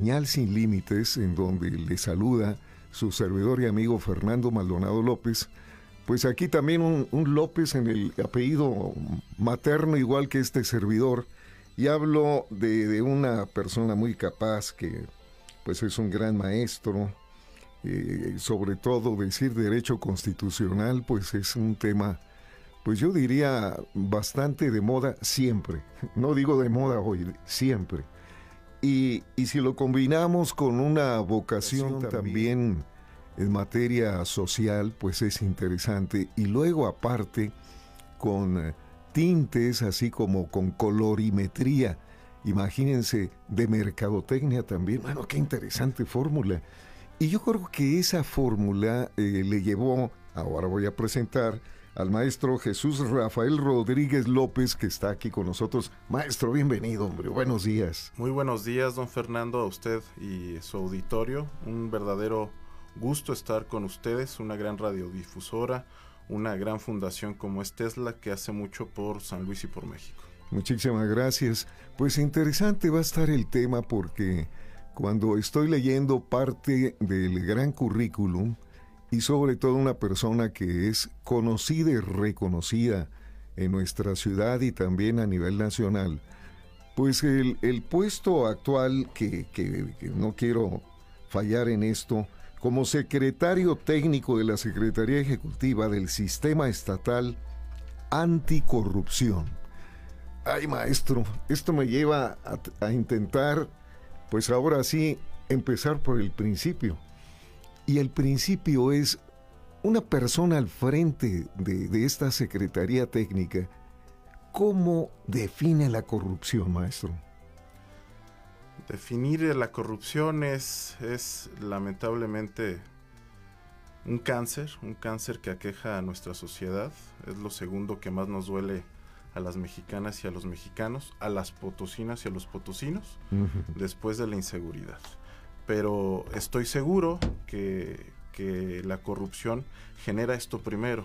Señal sin límites, en donde le saluda su servidor y amigo Fernando Maldonado López. Pues aquí también un, López en el apellido materno, igual que este servidor. Y hablo de, una persona muy capaz que pues es un gran maestro. Eh, sobre todo decir derecho constitucional, pues es un tema, pues yo diría bastante de moda siempre. No digo de moda hoy, siempre y, si lo combinamos con una vocación también en materia social, pues es interesante. Y luego aparte con eh, tintes, así como con colorimetría. Imagínense, de mercadotecnia también. Bueno, qué interesante fórmula. Y yo creo que esa fórmula eh, le llevó, ahora voy a presentar, al maestro Jesús Rafael Rodríguez López, que está aquí con nosotros. Maestro, bienvenido, hombre. Buenos días. Muy buenos días, don Fernando, a usted y su auditorio. Un verdadero gusto estar con ustedes, una gran radiodifusora, una gran fundación como es Tesla, que hace mucho por San Luis y por México. Muchísimas gracias. Pues interesante va a estar el tema porque cuando estoy leyendo parte del gran currículum, y sobre todo una persona que es conocida y reconocida en nuestra ciudad y también a nivel nacional, pues el, puesto actual, que, no quiero fallar en esto, como secretario técnico de la Secretaría Ejecutiva del Sistema Estatal Anticorrupción. Ay, maestro, esto me lleva a, a intentar, pues ahora sí, empezar por el principio y el principio es una persona al frente de, esta Secretaría Técnica. ¿Cómo define la corrupción, maestro? Definir la corrupción es, es lamentablemente un cáncer, un cáncer que aqueja a nuestra sociedad. Es lo segundo que más nos duele a las mexicanas y a los mexicanos, a las potosinas y a los potosinos, después de la inseguridad pero estoy seguro que, la corrupción genera esto primero,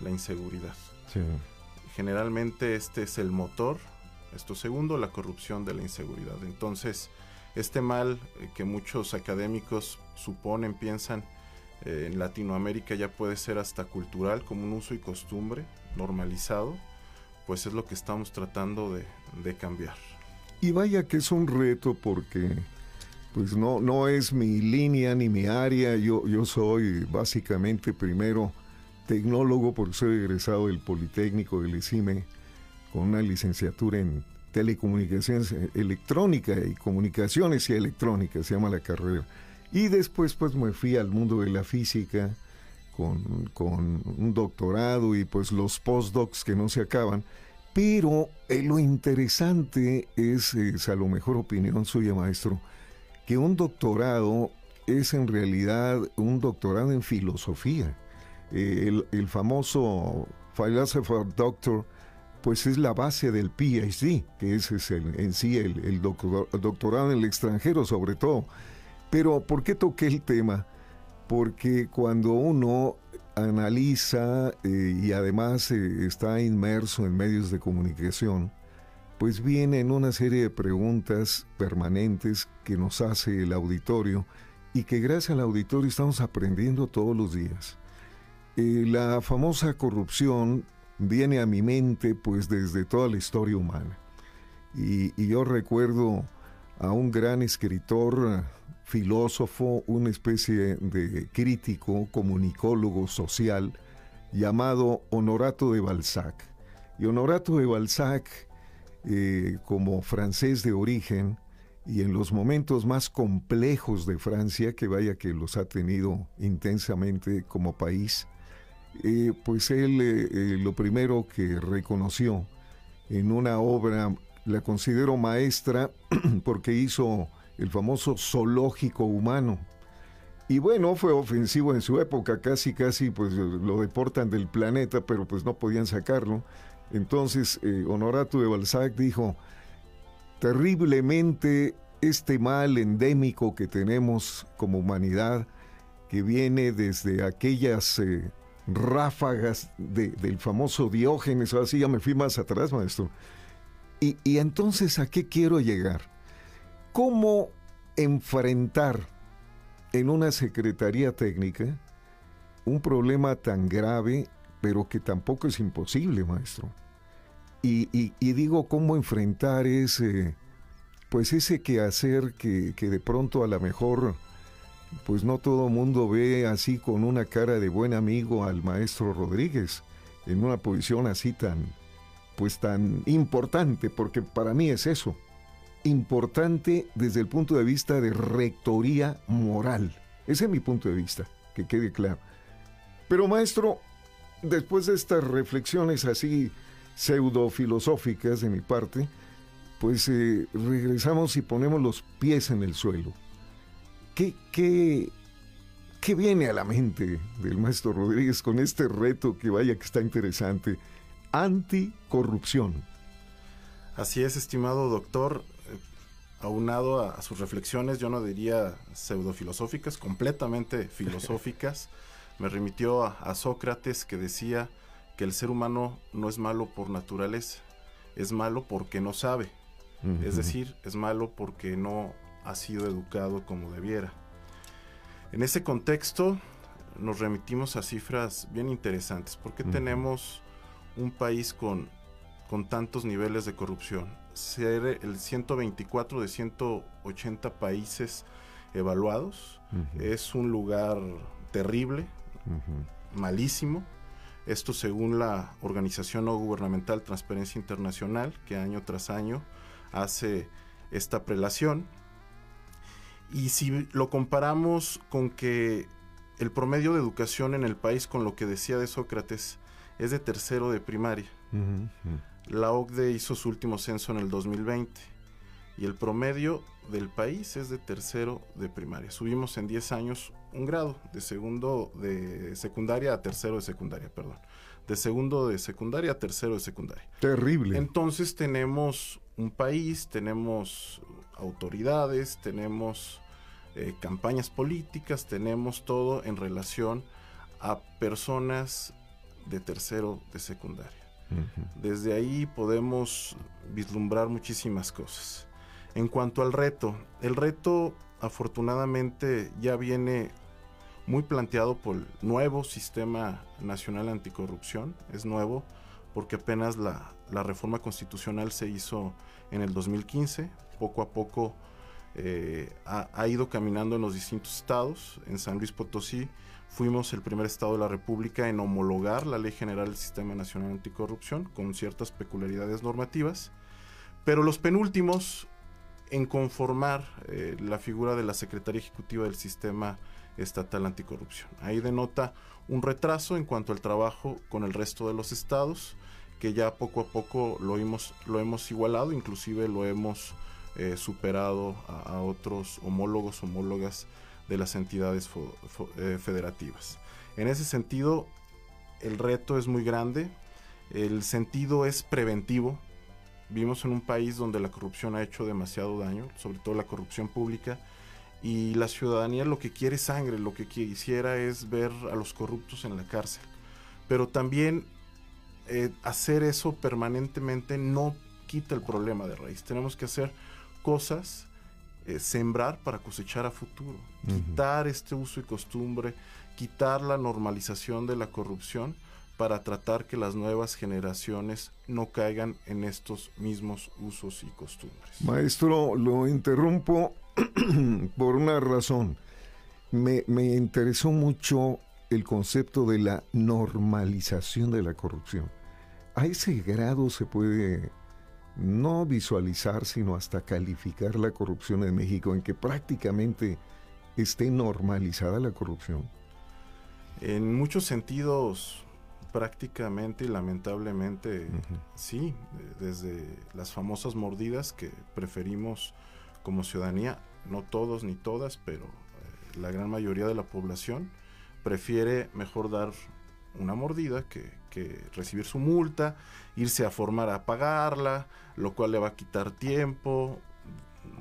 la inseguridad. Generalmente este es el motor, esto segundo, la corrupción de la inseguridad. Entonces, este mal eh, que muchos académicos suponen, piensan, eh, en Latinoamérica ya puede ser hasta cultural, como un uso y costumbre normalizado, pues es lo que estamos tratando de, de cambiar. Y vaya que es un reto porque pues no, no es mi línea ni mi área. Yo, yo soy básicamente primero tecnólogo porque soy egresado del Politécnico del ECIME con una licenciatura en telecomunicaciones eh, electrónica y comunicaciones y electrónica, se llama la carrera. Y después pues me fui al mundo de la física con, un doctorado y pues los postdocs que no se acaban. Pero eh, lo interesante es, es, a lo mejor opinión suya, maestro, que un doctorado es en realidad un doctorado en filosofía. Eh, el, famoso Philosopher Doctor, pues es la base del PhD, que ese es en sí el, doctorado en el extranjero sobre todo. Pero ¿por qué toqué el tema? Porque cuando uno analiza eh, y además eh, está inmerso en medios de comunicación, pues vienen una serie de preguntas permanentes que nos hace el auditorio y que gracias al auditorio estamos aprendiendo todos los días. Eh, la famosa corrupción viene a mi mente pues desde toda la historia humana. Y, y yo recuerdo a un gran escritor, filósofo, una especie de crítico, comunicólogo social, llamado Honorato de Balzac. Y Honorato de Balzac eh, como francés de origen y en los momentos más complejos de Francia, que vaya que los ha tenido intensamente como país, eh, pues él eh, lo primero que reconoció en una obra, la considero maestra porque hizo el famoso zoológico humano. Y bueno, fue ofensivo en su época, casi casi pues lo deportan del planeta, pero pues no podían sacarlo. Entonces, eh, Honorato de Balzac dijo, terriblemente este mal endémico que tenemos como humanidad, que viene desde aquellas eh, ráfagas del famoso Diógenes, así ya me fui más atrás, maestro. Y, y entonces, ¿a qué quiero llegar? ¿Cómo enfrentar en una secretaría técnica un problema tan grave, pero que tampoco es imposible, maestro. Y, digo cómo enfrentar ese, pues ese quehacer que, que de pronto a lo mejor, pues no todo mundo ve así con una cara de buen amigo al maestro Rodríguez, en una posición así tan, pues tan importante, porque para mí es eso, importante desde el punto de vista de rectoría moral. Ese es mi punto de vista, que quede claro. Pero maestro, después de estas reflexiones así pseudo filosóficas de mi parte, pues eh, regresamos y ponemos los pies en el suelo. ¿Qué, qué, ¿Qué viene a la mente del maestro Rodríguez con este reto que vaya que está interesante? Anticorrupción. Así es, estimado doctor. Eh, aunado a, a, sus reflexiones, yo no diría pseudofilosóficas, completamente filosóficas. me remitió a, Sócrates que decía que el ser humano no es malo por naturaleza, es malo porque no sabe. Es decir, es malo porque no ha sido educado como debiera. En ese contexto nos remitimos a cifras bien interesantes. ¿Por qué tenemos un país con, con tantos niveles de corrupción? Ser el 124 de 180 países evaluados es un lugar terrible, malísimo. Esto según la organización no gubernamental Transparencia Internacional, que año tras año hace esta prelación. Y si lo comparamos con que el promedio de educación en el país, con lo que decía de Sócrates, es de tercero de primaria. La OCDE hizo su último censo en el 2020 y el promedio del país es de tercero de primaria. Subimos en 10 años un grado de segundo de secundaria a tercero de secundaria, perdón. De segundo de secundaria a tercero de secundaria. Terrible. Entonces tenemos un país, tenemos autoridades, tenemos eh, campañas políticas, tenemos todo en relación a personas de tercero de secundaria. Desde ahí podemos vislumbrar muchísimas cosas. En cuanto al reto, el reto afortunadamente ya viene muy planteado por el nuevo sistema nacional anticorrupción. Es nuevo porque apenas la, reforma constitucional se hizo en el 2015. Poco a poco eh, ha, ha, ido caminando en los distintos estados. En San Luis Potosí fuimos el primer estado de la República en homologar la Ley General del Sistema Nacional Anticorrupción con ciertas peculiaridades normativas. Pero los penúltimos en conformar eh, la figura de la Secretaría Ejecutiva del Sistema Estatal Anticorrupción. Ahí denota un retraso en cuanto al trabajo con el resto de los estados, que ya poco a poco lo hemos, lo hemos igualado, inclusive lo hemos eh, superado a, otros homólogos, homólogas de las entidades eh, federativas. En ese sentido, el reto es muy grande, el sentido es preventivo, Vivimos en un país donde la corrupción ha hecho demasiado daño, sobre todo la corrupción pública, y la ciudadanía lo que quiere es sangre, lo que quisiera es ver a los corruptos en la cárcel. Pero también eh, hacer eso permanentemente no quita el problema de raíz. Tenemos que hacer cosas, eh, sembrar para cosechar a futuro, quitar este uso y costumbre, quitar la normalización de la corrupción para tratar que las nuevas generaciones no caigan en estos mismos usos y costumbres. Maestro, lo interrumpo por una razón. Me, interesó mucho el concepto de la normalización de la corrupción. A ese grado se puede no visualizar, sino hasta calificar la corrupción en México, en que prácticamente esté normalizada la corrupción. En muchos sentidos prácticamente y lamentablemente sí, desde las famosas mordidas que preferimos como ciudadanía, no todos ni todas, pero eh, la gran mayoría de la población prefiere mejor dar una mordida que, que, recibir su multa, irse a formar a pagarla, lo cual le va a quitar tiempo,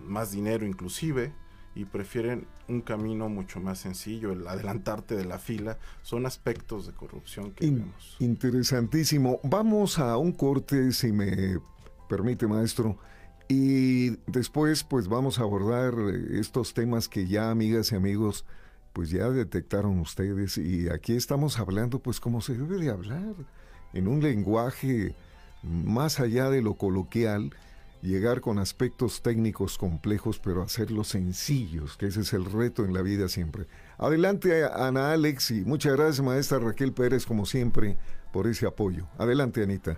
más dinero inclusive, y prefieren un camino mucho más sencillo, el adelantarte de la fila, son aspectos de corrupción que vemos. Interesantísimo. Vamos a un corte, si me permite, maestro, Y después pues vamos a abordar eh, estos temas que ya amigas y amigos pues ya detectaron ustedes y aquí estamos hablando pues como se debe de hablar, en un lenguaje más allá de lo coloquial, llegar con aspectos técnicos complejos pero hacerlos sencillos, que ese es el reto en la vida siempre. Adelante Ana Alex y muchas gracias maestra Raquel Pérez como siempre por ese apoyo. Adelante Anita.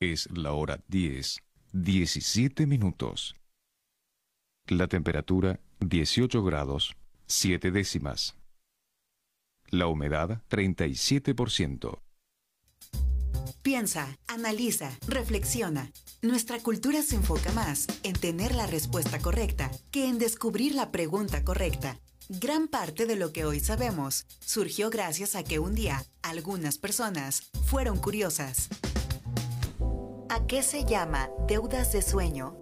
Es la hora 10, 17 minutos. La temperatura 18 grados, 7 décimas. La humedad 37%. Piensa, analiza, reflexiona. Nuestra cultura se enfoca más en tener la respuesta correcta que en descubrir la pregunta correcta. Gran parte de lo que hoy sabemos surgió gracias a que un día algunas personas fueron curiosas. ¿A qué se llama deudas de sueño?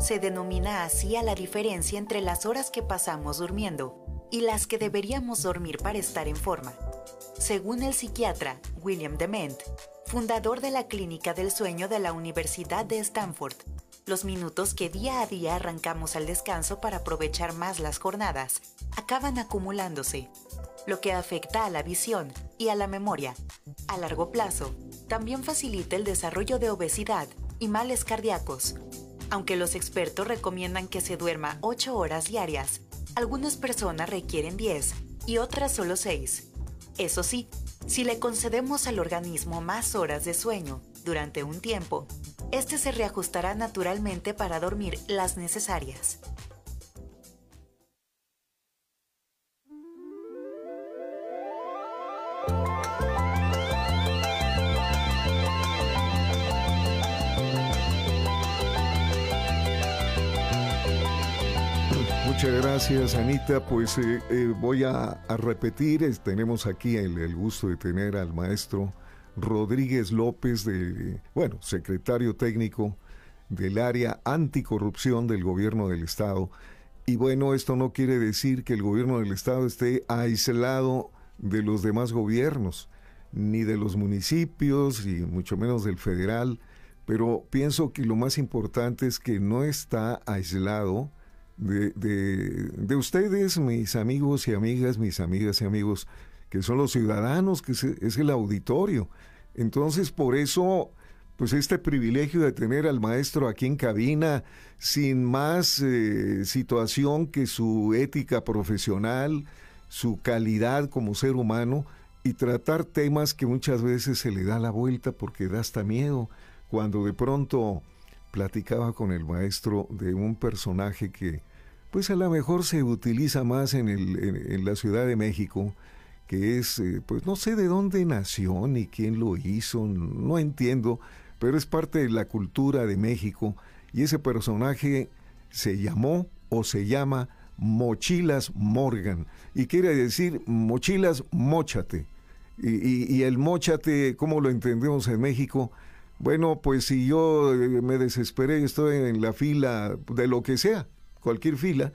Se denomina así a la diferencia entre las horas que pasamos durmiendo y las que deberíamos dormir para estar en forma. Según el psiquiatra William Dement, fundador de la Clínica del Sueño de la Universidad de Stanford, los minutos que día a día arrancamos al descanso para aprovechar más las jornadas acaban acumulándose, lo que afecta a la visión y a la memoria. A largo plazo, también facilita el desarrollo de obesidad y males cardíacos. Aunque los expertos recomiendan que se duerma 8 horas diarias, algunas personas requieren 10 y otras solo 6. Eso sí, si le concedemos al organismo más horas de sueño durante un tiempo, este se reajustará naturalmente para dormir las necesarias. Muchas gracias, Anita. Pues eh, eh, voy a, repetir, tenemos aquí el, gusto de tener al maestro Rodríguez López, bueno, secretario técnico del área anticorrupción del gobierno del Estado. Y bueno, esto no quiere decir que el gobierno del Estado esté aislado de los demás gobiernos, ni de los municipios, y mucho menos del federal, pero pienso que lo más importante es que no está aislado de, de, ustedes, mis amigos y amigas, mis amigas y amigos, que son los ciudadanos, que es, el auditorio. Entonces, por eso, pues este privilegio de tener al maestro aquí en cabina, sin más eh, situación que su ética profesional, su calidad como ser humano, y tratar temas que muchas veces se le da la vuelta porque da hasta miedo, cuando de pronto platicaba con el maestro de un personaje que pues a lo mejor se utiliza más en, el, en, la Ciudad de México, que es, eh, pues no sé de dónde nació ni quién lo hizo, no entiendo, pero es parte de la cultura de México y ese personaje se llamó o se llama Mochilas Morgan y quiere decir mochilas mochate. Y, el mochate, ¿cómo lo entendemos en México? Bueno, pues si yo eh, me desesperé y estoy en la fila de lo que sea, cualquier fila,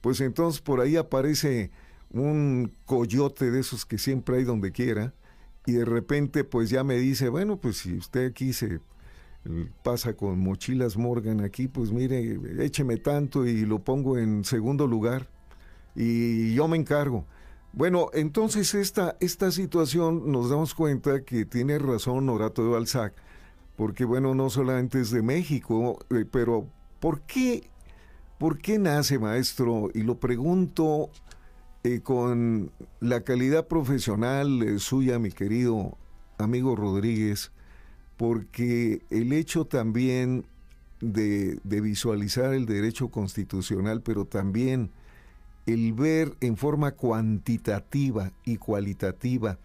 pues entonces por ahí aparece un coyote de esos que siempre hay donde quiera y de repente pues ya me dice, bueno, pues si usted aquí se pasa con mochilas Morgan aquí, pues mire, écheme tanto y lo pongo en segundo lugar y yo me encargo. Bueno, entonces esta, esta situación nos damos cuenta que tiene razón Norato de Balzac, porque bueno, no solamente es de México, eh, pero ¿por qué, ¿por qué nace, maestro? Y lo pregunto eh, con la calidad profesional eh, suya, mi querido amigo Rodríguez, porque el hecho también de, de visualizar el derecho constitucional, pero también el ver en forma cuantitativa y cualitativa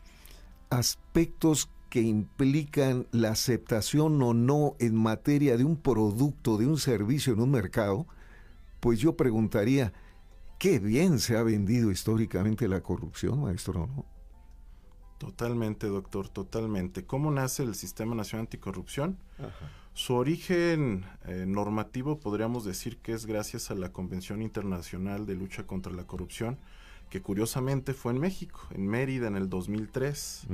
aspectos que implican la aceptación o no en materia de un producto, de un servicio en un mercado, pues yo preguntaría, qué bien se ha vendido históricamente la corrupción, maestro, ¿no? Totalmente, doctor, totalmente. ¿Cómo nace el Sistema Nacional Anticorrupción? Su origen eh, normativo podríamos decir que es gracias a la Convención Internacional de Lucha contra la Corrupción, que curiosamente fue en México, en Mérida, en el 2003.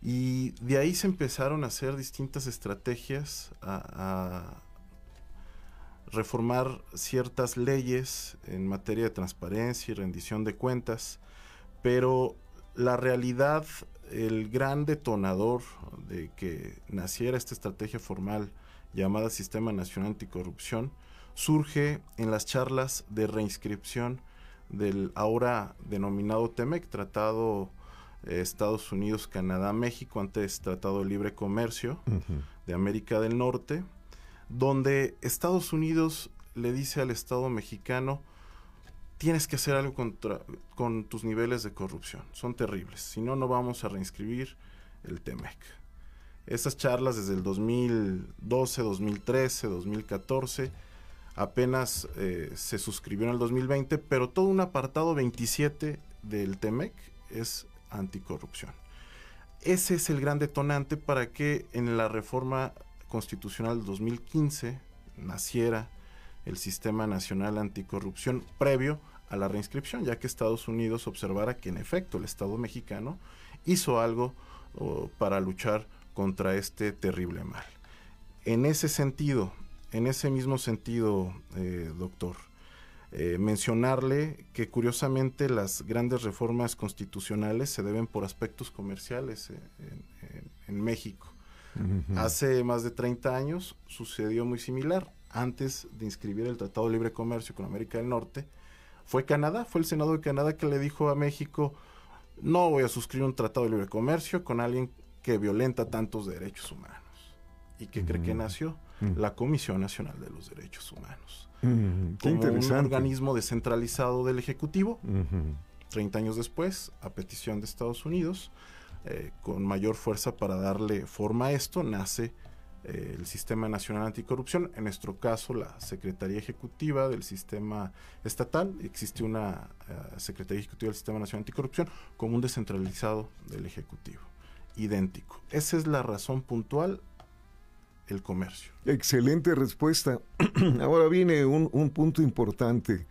Y de ahí se empezaron a hacer distintas estrategias a, reformar ciertas leyes en materia de transparencia y rendición de cuentas, pero la realidad el gran detonador de que naciera esta estrategia formal llamada Sistema Nacional Anticorrupción surge en las charlas de reinscripción del ahora denominado TEMEC, Tratado Estados Unidos, Canadá, México, antes Tratado de Libre Comercio de América del Norte, donde Estados Unidos le dice al Estado mexicano, tienes que hacer algo contra, con tus niveles de corrupción. Son terribles. Si no, no vamos a reinscribir el TEMEC. Esas charlas desde el 2012, 2013, 2014, apenas eh, se suscribieron en el 2020, pero todo un apartado 27 del TEMEC es anticorrupción. Ese es el gran detonante para que en la reforma constitucional del 2015 naciera el Sistema Nacional Anticorrupción previo a la reinscripción, ya que Estados Unidos observara que en efecto el Estado mexicano hizo algo para luchar contra este terrible mal. En ese sentido, en ese mismo sentido, eh, doctor, eh, mencionarle que curiosamente las grandes reformas constitucionales se deben por aspectos comerciales eh, en, México. Hace más de 30 años sucedió muy similar antes de inscribir el Tratado de Libre Comercio con América del Norte, fue Canadá, fue el Senado de Canadá que le dijo a México, no voy a suscribir un Tratado de Libre Comercio con alguien que violenta tantos derechos humanos. ¿Y que cree que nació? La Comisión Nacional de los Derechos Humanos. como un organismo descentralizado del Ejecutivo. 30 años después, a petición de Estados Unidos, eh, con mayor fuerza para darle forma a esto, nace eh, el Sistema Nacional Anticorrupción, en nuestro caso la Secretaría Ejecutiva del Sistema Estatal, existe una eh, Secretaría Ejecutiva del Sistema Nacional Anticorrupción como un descentralizado del Ejecutivo, idéntico. Esa es la razón puntual, el comercio. Excelente respuesta. Ahora viene un, un punto importante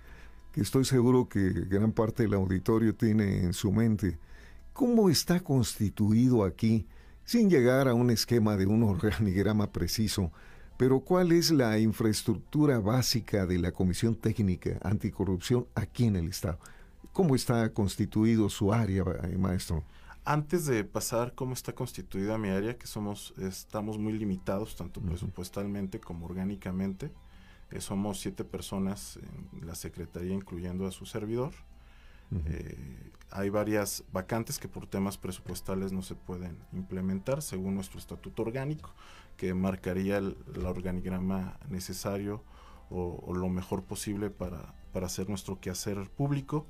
que estoy seguro que gran parte del auditorio tiene en su mente. ¿Cómo está constituido aquí? sin llegar a un esquema de un organigrama preciso, pero ¿cuál es la infraestructura básica de la Comisión Técnica Anticorrupción aquí en el Estado? ¿Cómo está constituido su área, eh, maestro? Antes de pasar cómo está constituida mi área, que somos, estamos muy limitados, tanto presupuestalmente como orgánicamente. Eh, somos siete personas en la Secretaría, incluyendo a su servidor. Eh, hay varias vacantes que por temas presupuestales no se pueden implementar según nuestro estatuto orgánico, que marcaría el, organigrama necesario o, lo mejor posible para, para hacer nuestro quehacer público.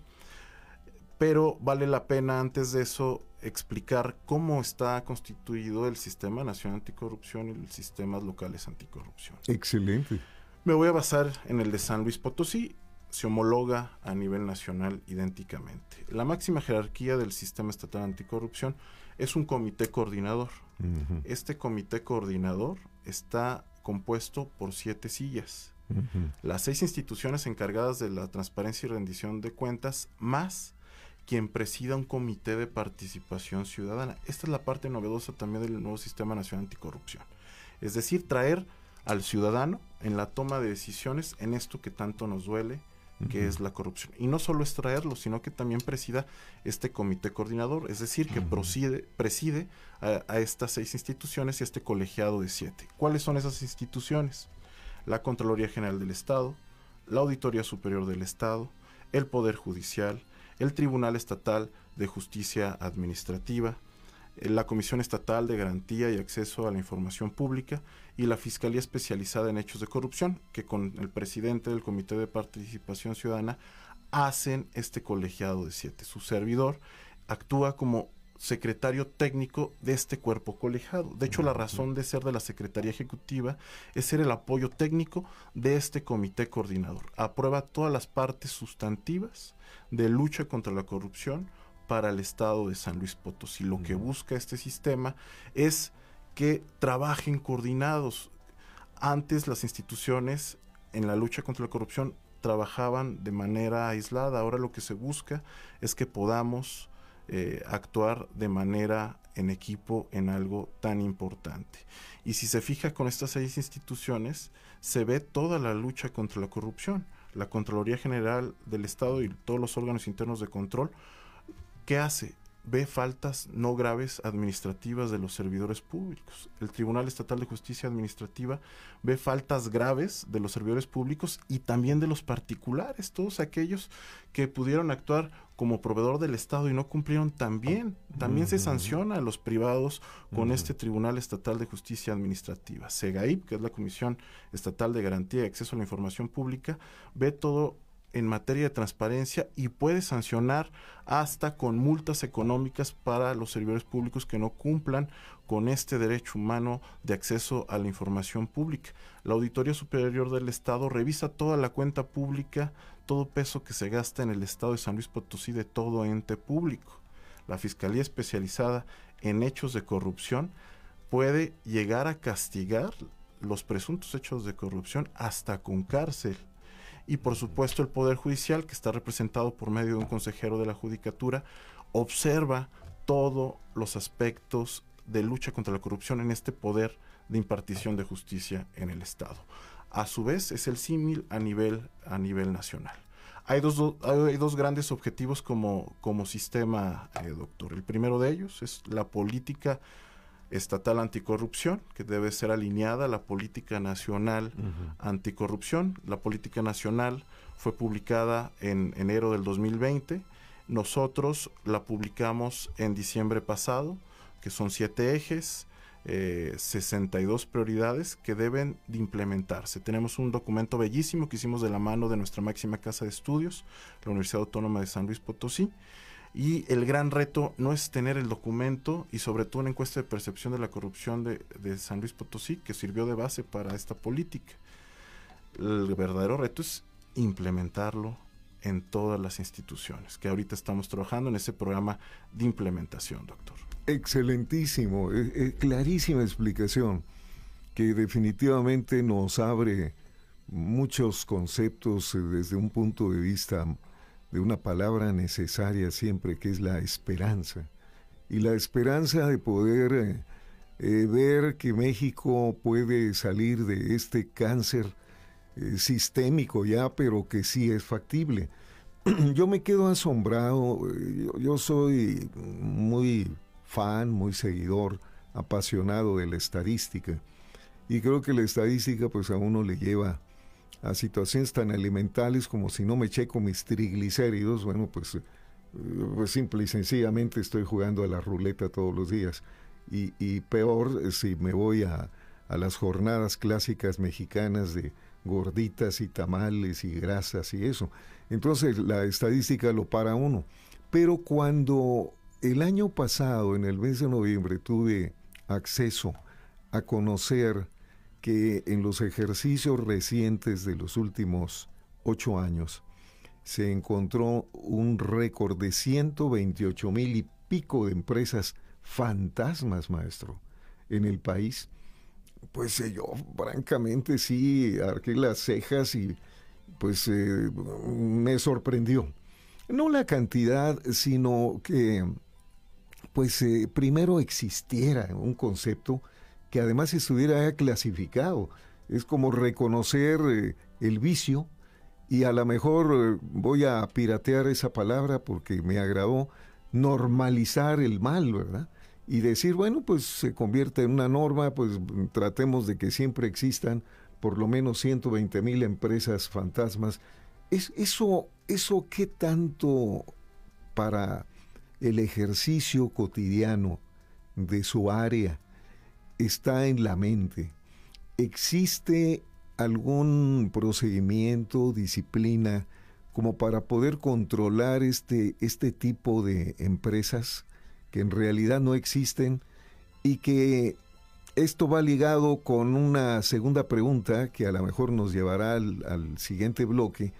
Pero vale la pena antes de eso explicar cómo está constituido el Sistema Nacional Anticorrupción y los sistemas locales anticorrupción. Excelente. Me voy a basar en el de San Luis Potosí se homologa a nivel nacional idénticamente. La máxima jerarquía del sistema estatal anticorrupción es un comité coordinador. Este comité coordinador está compuesto por siete sillas. Las seis instituciones encargadas de la transparencia y rendición de cuentas, más quien presida un comité de participación ciudadana. Esta es la parte novedosa también del nuevo sistema nacional anticorrupción. Es decir, traer al ciudadano en la toma de decisiones en esto que tanto nos duele, que es la corrupción. Y no solo es traerlo, sino que también presida este comité coordinador, es decir, que preside a, estas seis instituciones y este colegiado de siete. ¿Cuáles son esas instituciones? La Contraloría General del Estado, la Auditoría Superior del Estado, el Poder Judicial, el Tribunal Estatal de Justicia Administrativa, eh, la Comisión Estatal de Garantía y Acceso a la Información Pública y la Fiscalía Especializada en Hechos de Corrupción, que con el presidente del Comité de Participación Ciudadana hacen este colegiado de siete. Su servidor actúa como secretario técnico de este cuerpo colegiado. De hecho, la razón de ser de la Secretaría Ejecutiva es ser el apoyo técnico de este comité coordinador. Aprueba todas las partes sustantivas de lucha contra la corrupción para el Estado de San Luis Potosí. Lo que busca este sistema es que trabajen coordinados. Antes las instituciones en la lucha contra la corrupción trabajaban de manera aislada. Ahora lo que se busca es que podamos eh, actuar de manera en equipo en algo tan importante. Y si se fija con estas seis instituciones, se ve toda la lucha contra la corrupción. La Contraloría General del Estado y todos los órganos internos de control, ¿qué hace? Ve faltas no graves administrativas de los servidores públicos. El Tribunal Estatal de Justicia Administrativa ve faltas graves de los servidores públicos y también de los particulares, todos aquellos que pudieron actuar como proveedor del Estado y no cumplieron también. También se sanciona a los privados con este Tribunal Estatal de Justicia Administrativa. SEGAIP, que es la Comisión Estatal de Garantía y Acceso a la Información Pública, ve todo en materia de transparencia y puede sancionar hasta con multas económicas para los servidores públicos que no cumplan con este derecho humano de acceso a la información pública. La Auditoría Superior del Estado revisa toda la cuenta pública, todo peso que se gasta en el Estado de San Luis Potosí de todo ente público. La Fiscalía especializada en hechos de corrupción puede llegar a castigar los presuntos hechos de corrupción hasta con cárcel y por supuesto el Poder Judicial, que está representado por medio de un consejero de la Judicatura, observa todos los aspectos de lucha contra la corrupción en este poder de impartición de justicia en el Estado. A su vez, es el símil a nivel, a nivel nacional. Hay dos, hay dos grandes objetivos como, como sistema, eh, doctor. El primero de ellos es la política estatal anticorrupción, que debe ser alineada a la política nacional anticorrupción. La política nacional fue publicada en enero del 2020. Nosotros la publicamos en diciembre pasado, que son siete ejes, eh, 62 prioridades que deben de implementarse. Tenemos un documento bellísimo que hicimos de la mano de nuestra máxima casa de estudios, la Universidad Autónoma de San Luis Potosí, y el gran reto no es tener el documento y sobre todo una encuesta de percepción de la corrupción de, de San Luis Potosí que sirvió de base para esta política. El verdadero reto es implementarlo en todas las instituciones, que ahorita estamos trabajando en ese programa de implementación, doctor. Excelentísimo, eh, eh, clarísima explicación, que definitivamente nos abre muchos conceptos eh, desde un punto de vista de una palabra necesaria siempre, que es la esperanza. Y la esperanza de poder eh, eh, ver que México puede salir de este cáncer eh, sistémico ya, pero que sí es factible. yo me quedo asombrado, yo soy muy fan, muy seguidor, apasionado de la estadística. Y creo que la estadística pues a uno le lleva a situaciones tan elementales como si no me checo mis triglicéridos, bueno, pues, eh, pues simple y sencillamente estoy jugando a la ruleta todos los días. Y, peor eh, si me voy a, a las jornadas clásicas mexicanas de gorditas y tamales y grasas y eso. Entonces la estadística lo para uno. Pero cuando el año pasado, en el mes de noviembre, tuve acceso a conocer que en los ejercicios recientes de los últimos ocho años se encontró un récord de 128 mil y pico de empresas fantasmas, maestro, en el país. Pues eh, yo, francamente, sí, arqué las cejas y pues eh, me sorprendió. No la cantidad, sino que, pues eh, primero existiera un concepto que además estuviera clasificado. Es como reconocer eh, el vicio y a lo mejor eh, voy a piratear esa palabra porque me agradó, normalizar el mal, ¿verdad? Y decir, bueno, pues se convierte en una norma, pues tratemos de que siempre existan por lo menos 120 mil empresas fantasmas. Es, eso, ¿Eso qué tanto para el ejercicio cotidiano de su área está en la mente. ¿Existe algún procedimiento, disciplina, como para poder controlar este, este tipo de empresas que en realidad no existen y que esto va ligado con una segunda pregunta que a lo mejor nos llevará al, al siguiente bloque.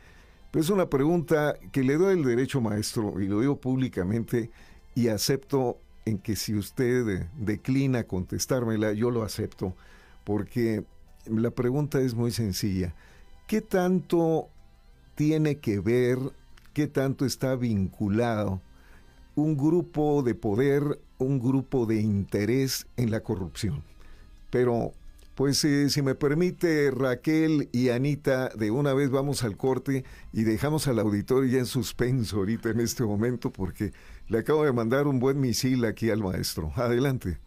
Pero es una pregunta que le doy el derecho maestro y lo digo públicamente y acepto en que si usted declina contestármela, yo lo acepto, porque la pregunta es muy sencilla. ¿Qué tanto tiene que ver, qué tanto está vinculado un grupo de poder, un grupo de interés en la corrupción? Pero, pues eh, si me permite Raquel y Anita, de una vez vamos al corte y dejamos al auditorio ya en suspenso ahorita en este momento porque le acabo de mandar un buen misil aquí al maestro. Adelante.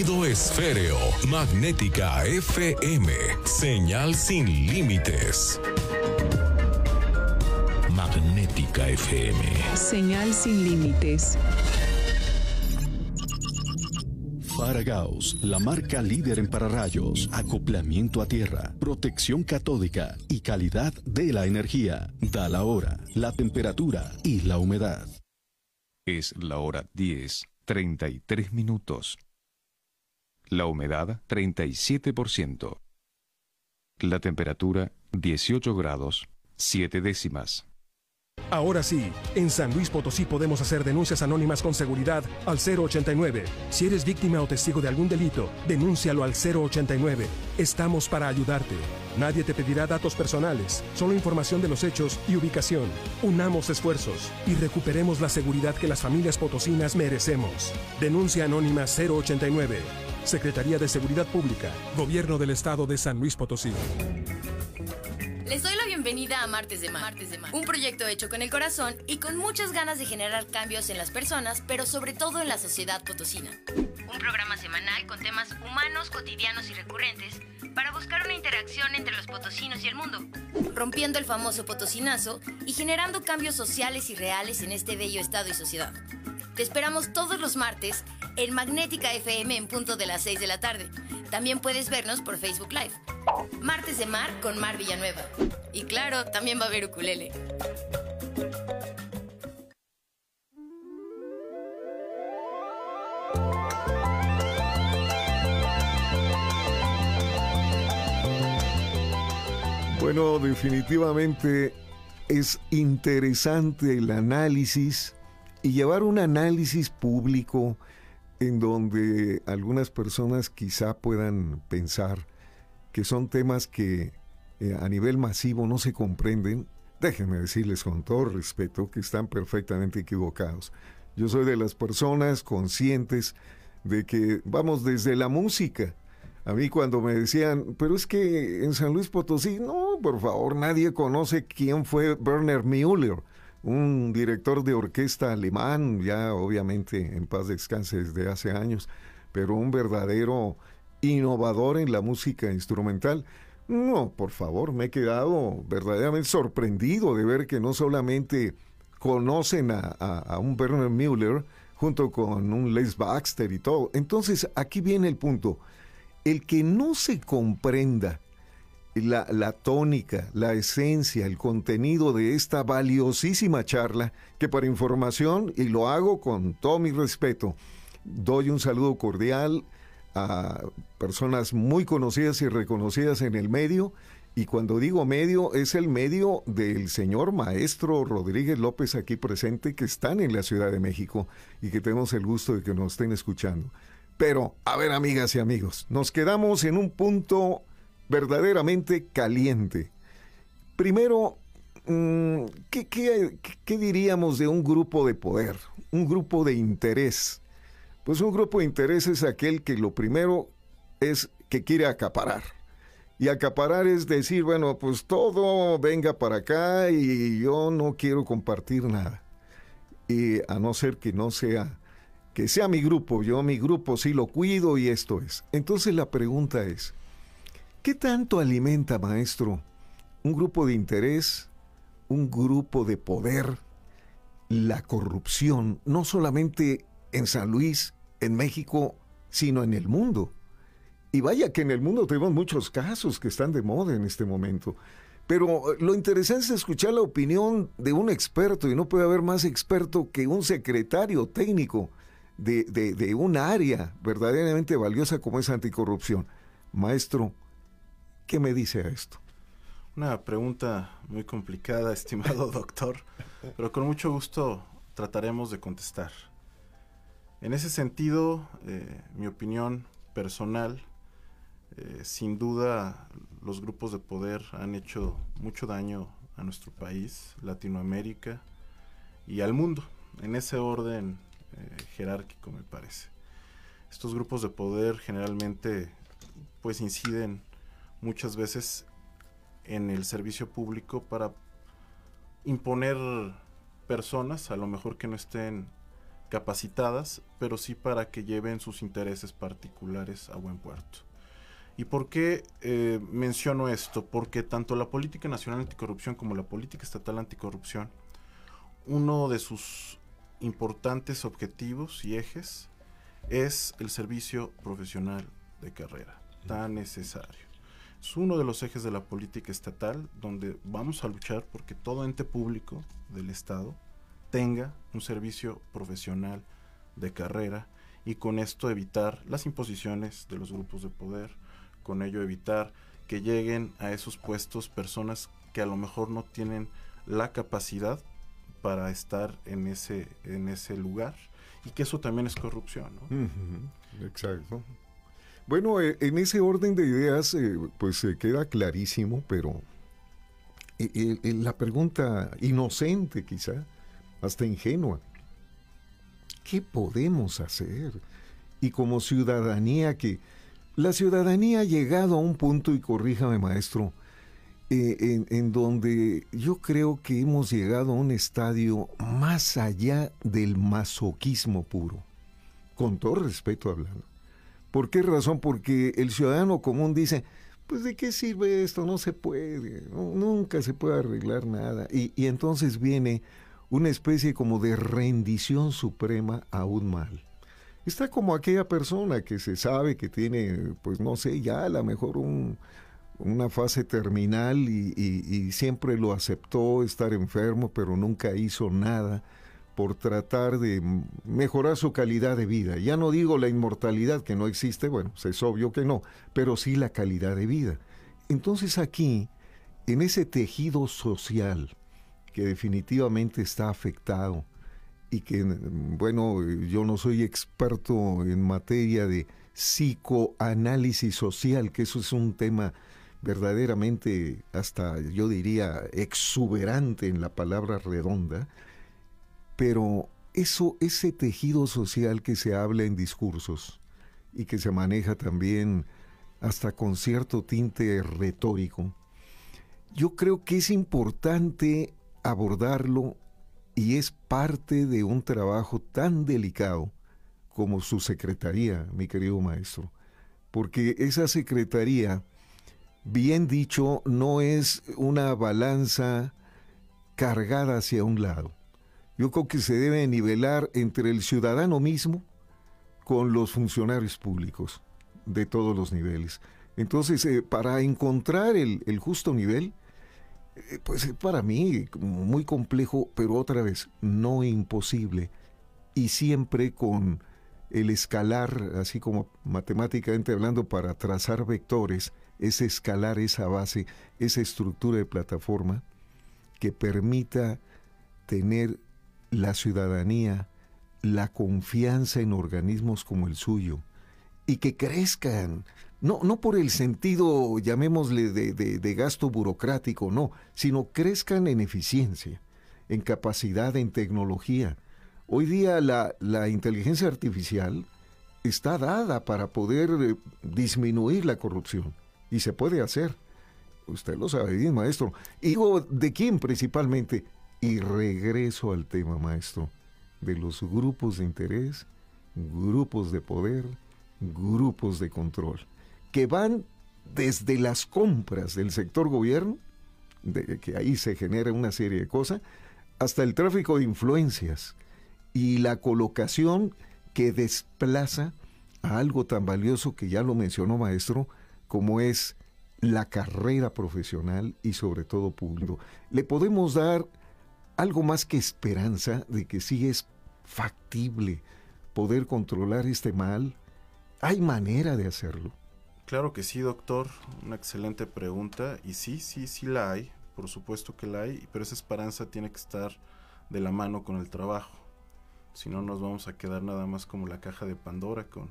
esféreo, magnética FM, señal sin límites. Magnética FM. Señal sin límites. Faragaos, la marca líder en pararrayos, acoplamiento a tierra, protección catódica y calidad de la energía. Da la hora, la temperatura y la humedad. Es la hora 10, 33 minutos. La humedad 37%. La temperatura 18 grados 7 décimas. Ahora sí, en San Luis Potosí podemos hacer denuncias anónimas con seguridad al 089. Si eres víctima o testigo de algún delito, denúncialo al 089. Estamos para ayudarte. Nadie te pedirá datos personales, solo información de los hechos y ubicación. Unamos esfuerzos y recuperemos la seguridad que las familias potosinas merecemos. Denuncia anónima 089. Secretaría de Seguridad Pública, Gobierno del Estado de San Luis Potosí. Les doy la bienvenida a Martes de Mar, un proyecto hecho con el corazón y con muchas ganas de generar cambios en las personas, pero sobre todo en la sociedad potosina. Un programa semanal con temas humanos, cotidianos y recurrentes para buscar una interacción entre los potosinos y el mundo, rompiendo el famoso potosinazo y generando cambios sociales y reales en este bello estado y sociedad. Te esperamos todos los martes en Magnética FM en punto de las 6 de la tarde. También puedes vernos por Facebook Live. Martes de Mar con Mar Villanueva. Y claro, también va a haber ukulele. Bueno, definitivamente es interesante el análisis y llevar un análisis público en donde algunas personas quizá puedan pensar que son temas que eh, a nivel masivo no se comprenden, déjenme decirles con todo respeto que están perfectamente equivocados. Yo soy de las personas conscientes de que vamos desde la música. A mí cuando me decían, pero es que en San Luis Potosí, no, por favor, nadie conoce quién fue Werner Müller un director de orquesta alemán, ya obviamente en paz descanse desde hace años, pero un verdadero innovador en la música instrumental. No, por favor, me he quedado verdaderamente sorprendido de ver que no solamente conocen a, un Bernard Müller junto con un Les Baxter y todo. Entonces, aquí viene el punto. El que no se comprenda la, tónica, la esencia, el contenido de esta valiosísima charla, que para información, y lo hago con todo mi respeto, doy un saludo cordial a personas muy conocidas y reconocidas en el medio, y cuando digo medio, es el medio del señor maestro Rodríguez López aquí presente, que están en la Ciudad de México y que tenemos el gusto de que nos estén escuchando. Pero, a ver, amigas y amigos, nos quedamos en un punto verdaderamente caliente. Primero, mm, ¿qué, diríamos de un grupo de poder? Un grupo de interés. Pues un grupo de interés es aquel que lo primero es que quiere acaparar. Y acaparar es decir, bueno, pues todo venga para acá y yo no quiero compartir nada. Y a no ser que no sea, que sea mi grupo, yo mi grupo sí lo cuido y esto es. Entonces la pregunta es, ¿qué tanto alimenta, maestro, un grupo de interés, un grupo de poder, la corrupción, no solamente en San Luis, en México, sino en el mundo? Y vaya que en el mundo tenemos muchos casos que están de moda en este momento. Pero eh, lo interesante es escuchar la opinión de un experto y no puede haber más experto que un secretario técnico de, de, un área verdaderamente valiosa como es anticorrupción. Maestro, ¿qué me dice esto? Una pregunta muy complicada, estimado doctor, pero con mucho gusto trataremos de contestar. En ese sentido, eh, mi opinión personal eh, sin duda, los grupos de poder han hecho mucho daño a nuestro país, Latinoamérica y al mundo, en ese orden eh, jerárquico me parece. Estos grupos de poder generalmente pues inciden muchas veces en el servicio público para imponer personas, a lo mejor que no estén capacitadas, pero sí para que lleven sus intereses particulares a buen puerto. ¿Y por qué eh, menciono esto? Porque tanto la política nacional anticorrupción como la política estatal anticorrupción, uno de sus importantes objetivos y ejes es el servicio profesional de carrera, tan necesario. Es uno de los ejes de la política estatal donde vamos a luchar porque todo ente público del Estado tenga un servicio profesional de carrera y con esto evitar las imposiciones de los grupos de poder, con ello evitar que lleguen a esos puestos personas que a lo mejor no tienen la capacidad para estar en ese, en ese lugar y que eso también es corrupción. Exacto. Bueno, eh, en ese orden de ideas, eh, pues se queda clarísimo, pero eh, la pregunta inocente quizá, hasta ingenua, ¿qué podemos hacer? Y como ciudadanía que la ciudadanía ha llegado a un punto, y corríjame maestro, eh, en, donde yo creo que hemos llegado a un estadio más allá del masoquismo puro, con todo respeto hablando. ¿Por qué razón? Porque el ciudadano común dice, pues de qué sirve esto, no se puede, nunca se puede arreglar nada. Y, y entonces viene una especie como de rendición suprema a un mal está como aquella persona que se sabe que tiene, pues no sé, ya a lo mejor una fase terminal y, siempre lo aceptó estar enfermo, pero nunca hizo nada por tratar de mejorar su calidad de vida. Ya no digo la inmortalidad que no existe, bueno, pues es obvio que no, pero sí la calidad de vida. Entonces aquí, en ese tejido social que definitivamente está afectado, y que, bueno, yo no soy experto en materia de psicoanálisis social, que eso es un tema verdaderamente, hasta yo diría, exuberante en la palabra redonda, pero eso, ese tejido social que se habla en discursos y que se maneja también hasta con cierto tinte retórico, yo creo que es importante abordarlo y es parte de un trabajo tan delicado como su secretaría, mi querido maestro, porque esa secretaría, bien dicho, no es una balanza cargada hacia un lado. Yo creo que se debe nivelar entre el ciudadano mismo con los funcionarios públicos de todos los niveles. Entonces, eh, para encontrar el, el justo nivel, eh, pues para mí muy complejo, pero otra vez no imposible. Y siempre con el escalar, así como matemáticamente hablando, para trazar vectores, es escalar esa base, esa estructura de plataforma que permita tener la ciudadanía la confianza en organismos como el suyo y que crezcan. No, no por el sentido, llamémosle, de, de gasto burocrático, no, sino crezcan en eficiencia, en capacidad, en tecnología. Hoy día la, la inteligencia artificial está dada para poder eh, disminuir la corrupción y se puede hacer. Usted lo sabe bien, maestro. Y ¿de quién principalmente? Y regreso al tema, maestro, de los grupos de interés, grupos de poder, grupos de control, que van desde las compras del sector gobierno, de que ahí se genera una serie de cosas, hasta el tráfico de influencias y la colocación que desplaza a algo tan valioso que ya lo mencionó maestro, como es la carrera profesional y sobre todo público. Le podemos dar algo más que esperanza de que sí es factible poder controlar este mal. Hay manera de hacerlo. Claro que sí, doctor. Una excelente pregunta. Y sí, sí, sí la hay. Por supuesto que la hay. Pero esa esperanza tiene que estar de la mano con el trabajo. Si no, nos vamos a quedar nada más como la caja de Pandora con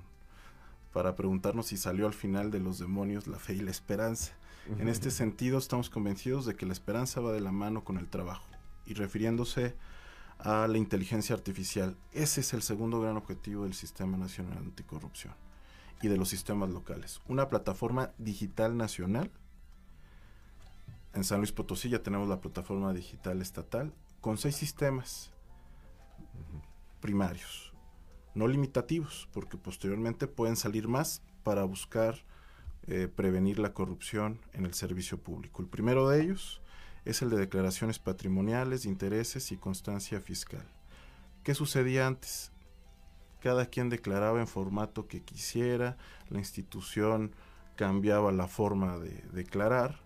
para preguntarnos si salió al final de los demonios la fe y la esperanza. En este sentido, estamos convencidos de que la esperanza va de la mano con el trabajo. Y refiriéndose a la inteligencia artificial, ese es el segundo gran objetivo del Sistema Nacional Anticorrupción y de los sistemas locales. Una plataforma digital nacional. En San Luis Potosí ya tenemos la plataforma digital estatal con seis sistemas primarios no limitativos, porque posteriormente pueden salir más para buscar eh, prevenir la corrupción en el servicio público. El primero de ellos es el de declaraciones patrimoniales, intereses y constancia fiscal. ¿Qué sucedía antes? Cada quien declaraba en formato que quisiera, la institución cambiaba la forma de declarar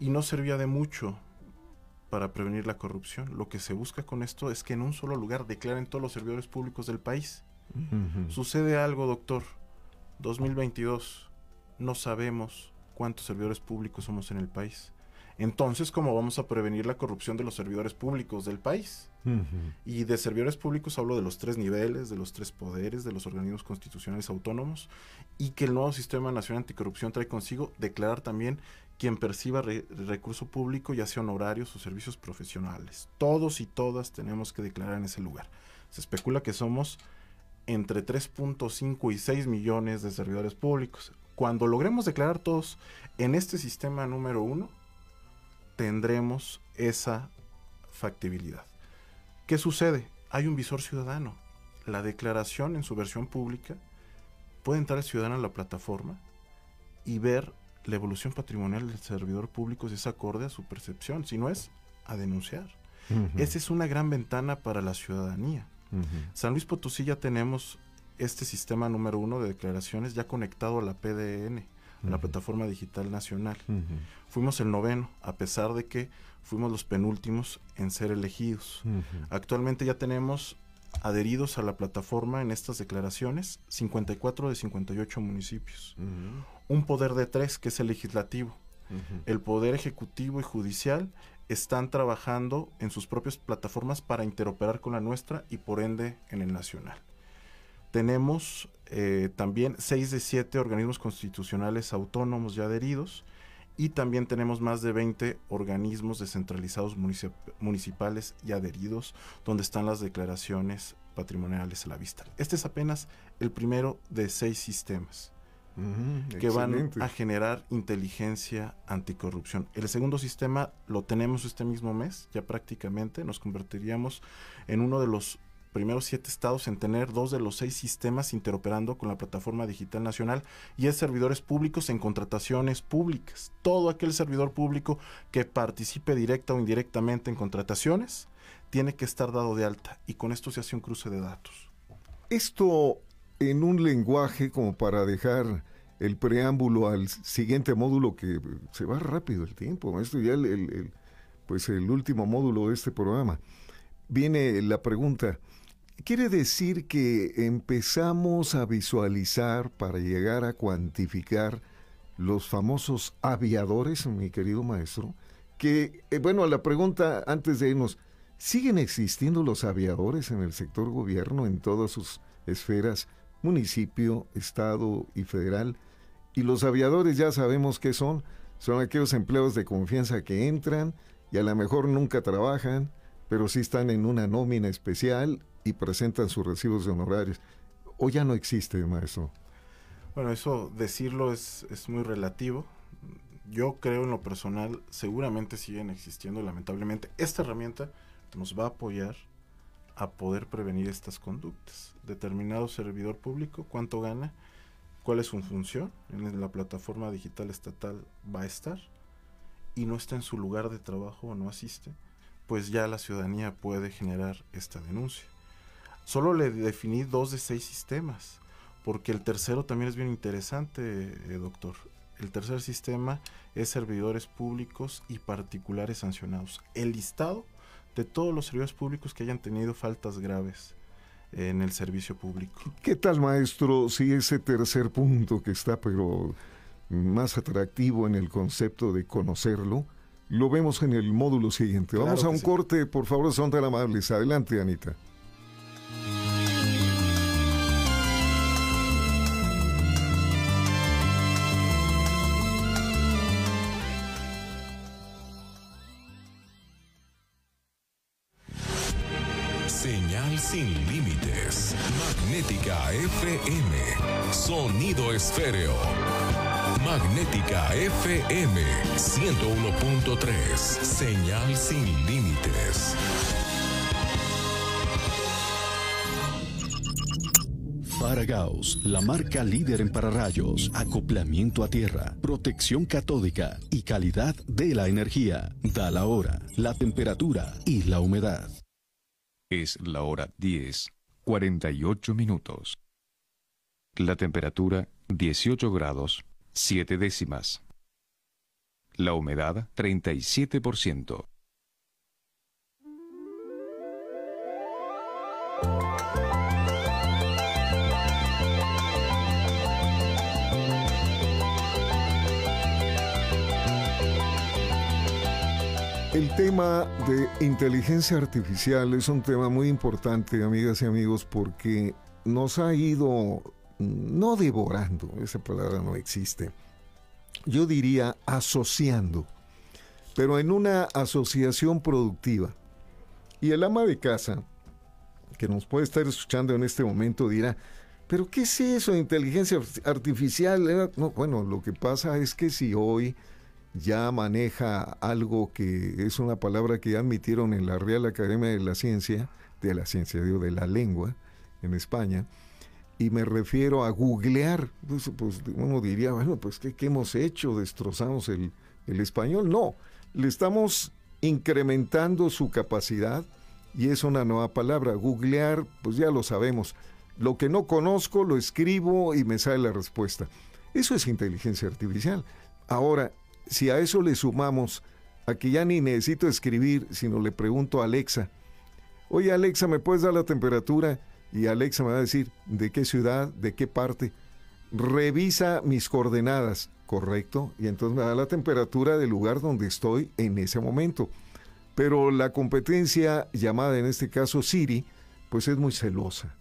y no servía de mucho para prevenir la corrupción. Lo que se busca con esto es que en un solo lugar declaren todos los servidores públicos del país. Sucede algo, doctor. 2022. No sabemos cuántos servidores públicos somos en el país. Entonces, ¿cómo vamos a prevenir la corrupción de los servidores públicos del país? Y de servidores públicos hablo de los tres niveles, de los tres poderes, de los organismos constitucionales autónomos, y que el nuevo Sistema Nacional Anticorrupción trae consigo declarar también quien perciba recurso público, ya sea honorarios o servicios profesionales. Todos y todas tenemos que declarar en ese lugar. Se especula que somos entre 3.5 y 6 millones de servidores públicos. Cuando logremos declarar todos en este sistema número uno, tendremos esa factibilidad. ¿Qué sucede? Hay un visor ciudadano. La declaración en su versión pública puede entrar el ciudadano a la plataforma y ver la evolución patrimonial del servidor público si es acorde a su percepción, si no es a denunciar. Esa es una gran ventana para la ciudadanía. San Luis Potosí ya tenemos este sistema número uno de declaraciones ya conectado a la PDN, a la Plataforma Digital Nacional. Fuimos el noveno, a pesar de que fuimos los penúltimos en ser elegidos. Actualmente ya tenemos adheridos a la plataforma en estas declaraciones 54 de 58 municipios. Un poder de tres, que es el legislativo. El poder ejecutivo y judicial están trabajando en sus propias plataformas para interoperar con la nuestra y por ende en el nacional. Tenemos eh, también seis de siete organismos constitucionales autónomos ya adheridos y también tenemos más de 20 organismos descentralizados municipales y adheridos donde están las declaraciones patrimoniales a la vista. Este es apenas el primero de seis sistemas que van a generar inteligencia anticorrupción. El segundo sistema lo tenemos este mismo mes, ya prácticamente nos convertiríamos en uno de los primeros siete estados en tener dos de los seis sistemas interoperando con la plataforma digital nacional y es servidores públicos en contrataciones públicas. Todo aquel servidor público que participe directa o indirectamente en contrataciones tiene que estar dado de alta y con esto se hace un cruce de datos. Esto en un lenguaje como para dejar el preámbulo al siguiente módulo que se va rápido el tiempo, esto ya el, pues el último módulo de este programa. Viene la pregunta, ¿quiere decir que empezamos a visualizar para llegar a cuantificar los famosos aviadores, mi querido maestro? Que, eh, bueno, a la pregunta antes de irnos, ¿siguen existiendo los aviadores en el sector gobierno en todas sus esferas? municipio, estado y federal. Y los aviadores ya sabemos qué son. Son aquellos empleados de confianza que entran y a lo mejor nunca trabajan, pero sí están en una nómina especial y presentan sus recibos de honorarios. ¿O ya no existe, maestro? Bueno, eso decirlo es, es muy relativo. Yo creo en lo personal, seguramente siguen existiendo, lamentablemente. Esta herramienta nos va a apoyar a poder prevenir estas conductas. Determinado servidor público, cuánto gana, cuál es su función, en la plataforma digital estatal va a estar, y no está en su lugar de trabajo o no asiste, pues ya la ciudadanía puede generar esta denuncia. Solo le definí dos de seis sistemas porque el tercero también es bien interesante, eh, doctor. El tercer sistema es servidores públicos y particulares sancionados. El listado de todos los servidores públicos que hayan tenido faltas graves en el servicio público. ¿Qué tal, maestro, si ese tercer punto que está, pero más atractivo en el concepto de conocerlo, lo vemos en el módulo siguiente? Vamos a un corte, por favor, son tan amables. Adelante, Anita. sin límites. Magnética FM. Sonido esféreo. Magnética FM 101.3. Señal sin límites. Faragaos, la marca líder en pararrayos, acoplamiento a tierra, protección catódica y calidad de la energía. Da la hora, la temperatura y la humedad. Es la hora 10, 48 minutos. La temperatura 18 grados, 7 décimas. La humedad 37%. El tema de inteligencia artificial es un tema muy importante, amigas y amigos, porque nos ha ido, no devorando, esa palabra no existe, yo diría asociando, pero en una asociación productiva. Y el ama de casa, que nos puede estar escuchando en este momento, dirá, pero ¿qué es eso de inteligencia artificial? No, bueno, lo que pasa es que si hoy ya maneja algo que es una palabra que ya admitieron en la Real Academia de la Ciencia, de la ciencia, digo, de la lengua en España, y me refiero a googlear. Pues, pues uno diría, bueno, pues ¿qué, hemos hecho? ¿Destrozamos el, el español? No, le estamos incrementando su capacidad y es una nueva palabra. Googlear, pues ya lo sabemos. Lo que no conozco lo escribo y me sale la respuesta. Eso es inteligencia artificial. Ahora, si a eso le sumamos a que ya ni necesito escribir, sino le pregunto a Alexa, oye Alexa, ¿me puedes dar la temperatura? Y Alexa me va a decir, ¿de qué ciudad? ¿De qué parte? Revisa mis coordenadas, ¿correcto? Y entonces me da la temperatura del lugar donde estoy en ese momento. Pero la competencia, llamada en este caso Siri, pues es muy celosa.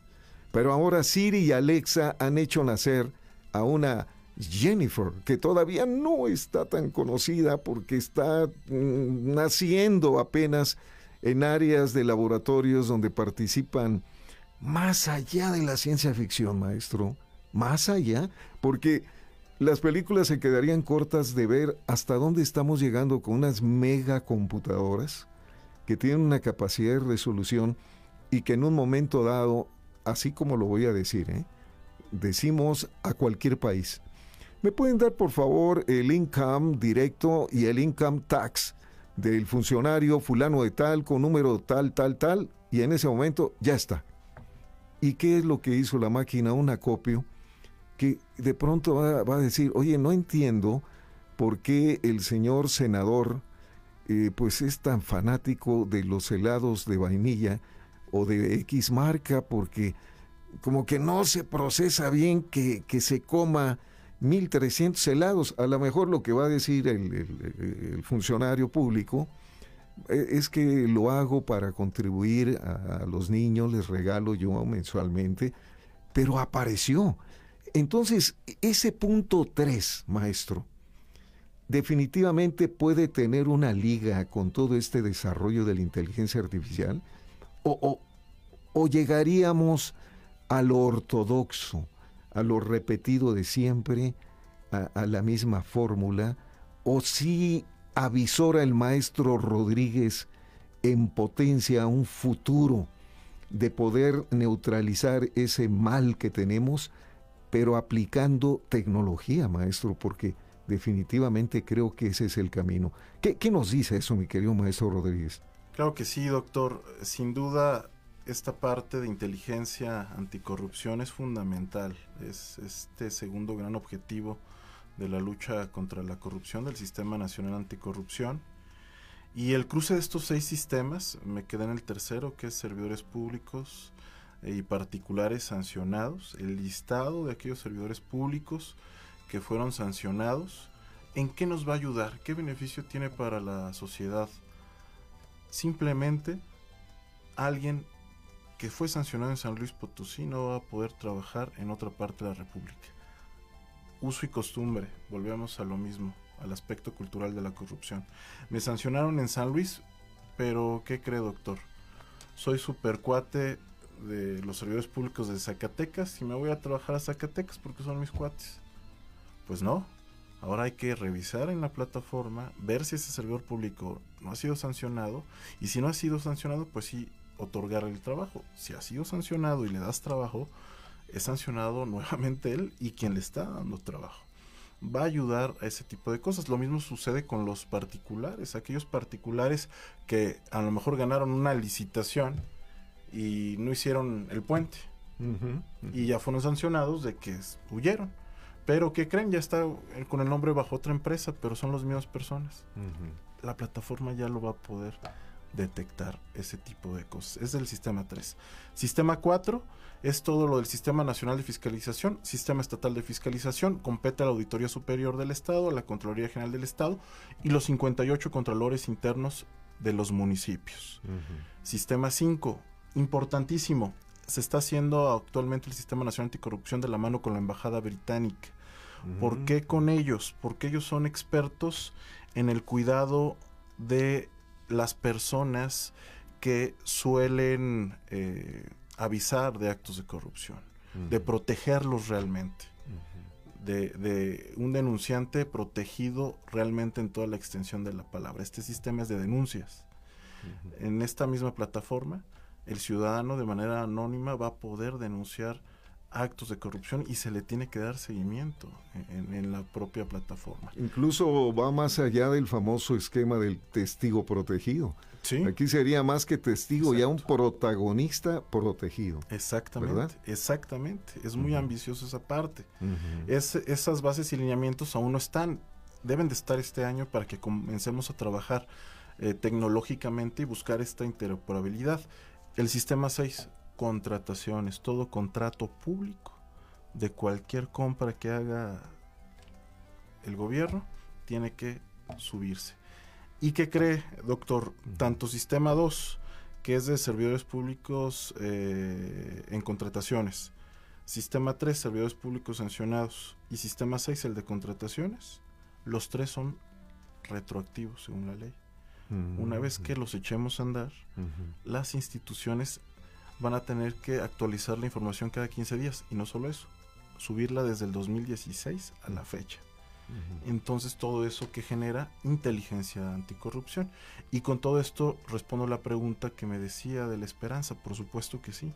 Pero ahora Siri y Alexa han hecho nacer a una Jennifer, que todavía no está tan conocida porque está mm, naciendo apenas en áreas de laboratorios donde participan más allá de la ciencia ficción, maestro, más allá, porque las películas se quedarían cortas de ver hasta dónde estamos llegando con unas megacomputadoras que tienen una capacidad de resolución y que en un momento dado, así como lo voy a decir, ¿eh? decimos a cualquier país, ¿Me pueden dar por favor el income directo y el income tax del funcionario fulano de tal con número tal, tal, tal? Y en ese momento ya está. ¿Y qué es lo que hizo la máquina? Un acopio que de pronto va, a decir, oye, no entiendo por qué el señor senador eh, pues es tan fanático de los helados de vainilla o de X marca porque como que no se procesa bien que, que se coma 1.300 helados. A lo mejor lo que va a decir el, funcionario público es que lo hago para contribuir a, los niños, les regalo yo mensualmente pero apareció. Entonces, ese punto 3, maestro, definitivamente puede tener una liga con todo este desarrollo de la inteligencia artificial o, o llegaríamos a lo ortodoxo, a lo repetido de siempre, a, la misma fórmula, o si avisora el maestro Rodríguez en potencia un futuro de poder neutralizar ese mal que tenemos, pero aplicando tecnología, maestro, porque definitivamente creo que ese es el camino. ¿Qué, ¿Qué, nos dice eso, mi querido maestro Rodríguez? Claro que sí, doctor. Sin duda, esta parte de inteligencia anticorrupción es fundamental. Es este segundo gran objetivo de la lucha contra la corrupción del Sistema Nacional Anticorrupción. Y el cruce de estos seis sistemas, me queda en el tercero, que es servidores públicos y particulares sancionados, el listado de aquellos servidores públicos que fueron sancionados, ¿en qué nos va a ayudar? ¿Qué beneficio tiene para la sociedad? Simplemente alguien que fue sancionado en San Luis Potosí no va a poder trabajar en otra parte de la República. Uso y costumbre, volvemos a lo mismo, al aspecto cultural de la corrupción. Me sancionaron en San Luis, pero ¿qué cree doctor? Soy super cuate de los servidores públicos de Zacatecas y me voy a trabajar a Zacatecas porque son mis cuates. Pues no, ahora hay que revisar en la plataforma, ver si ese servidor público no ha sido sancionado y si no ha sido sancionado, pues sí otorgar el trabajo. Si ha sido sancionado y le das trabajo, es sancionado nuevamente él y quien le está dando trabajo. Va a ayudar a ese tipo de cosas. Lo mismo sucede con los particulares, aquellos particulares que a lo mejor ganaron una licitación y no hicieron el puente. Y ya fueron sancionados de que huyeron. Pero que creen, ya está con el nombre bajo otra empresa, pero son las mismas personas. La plataforma ya lo va a poder detectar ese tipo de cosas. Es el sistema 3. Sistema 4 es todo lo del Sistema Nacional de Fiscalización, Sistema Estatal de Fiscalización, compete a la Auditoría Superior del Estado, a la Contraloría General del Estado y los 58 Contralores Internos de los municipios. Sistema 5, importantísimo, se está haciendo actualmente el Sistema Nacional Anticorrupción de la mano con la Embajada Británica. ¿Por qué con ellos? Porque ellos son expertos en el cuidado de las personas que suelen eh, avisar de actos de corrupción, de protegerlos realmente, de, un denunciante protegido realmente en toda la extensión de la palabra. Este sistema es de denuncias. En esta misma plataforma, el ciudadano de manera anónima va a poder denunciar actos de corrupción y se le tiene que dar seguimiento en, la propia plataforma. Incluso va más allá del famoso esquema del testigo protegido. ¿Sí? Aquí sería más que testigo, ya un protagonista protegido. Exactamente, exactamente. Es muy ambicioso esa parte. es, esas bases y lineamientos aún no están, deben de estar este año para que comencemos a trabajar eh, tecnológicamente y buscar esta interoperabilidad. El sistema 6 contrataciones, todo contrato público de cualquier compra que haga el gobierno tiene que subirse. ¿Y qué cree, doctor? Tanto Sistema 2, que es de servidores públicos eh, en contrataciones, Sistema 3, servidores públicos sancionados, y Sistema 6, el de contrataciones, los tres son retroactivos según la ley. Una vez que los echemos a andar, las instituciones van a tener que actualizar la información cada 15 días y no solo eso, subirla desde el 2016 a la fecha. Entonces todo eso que genera inteligencia anticorrupción. Y con todo esto respondo la pregunta que me decía de la esperanza, por supuesto que sí.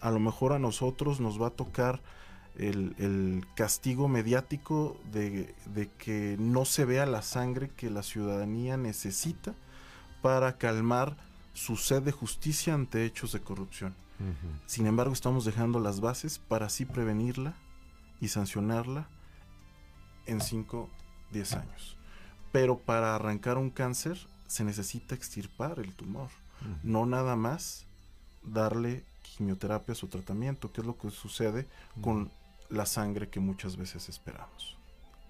A lo mejor a nosotros nos va a tocar el, castigo mediático de, de, que no se vea la sangre que la ciudadanía necesita para calmar su sed de justicia ante hechos de corrupción. Sin embargo, estamos dejando las bases para así prevenirla y sancionarla en 5, 10 años. Pero para arrancar un cáncer se necesita extirpar el tumor, no nada más darle quimioterapia o tratamiento, que es lo que sucede con la sangre que muchas veces esperamos.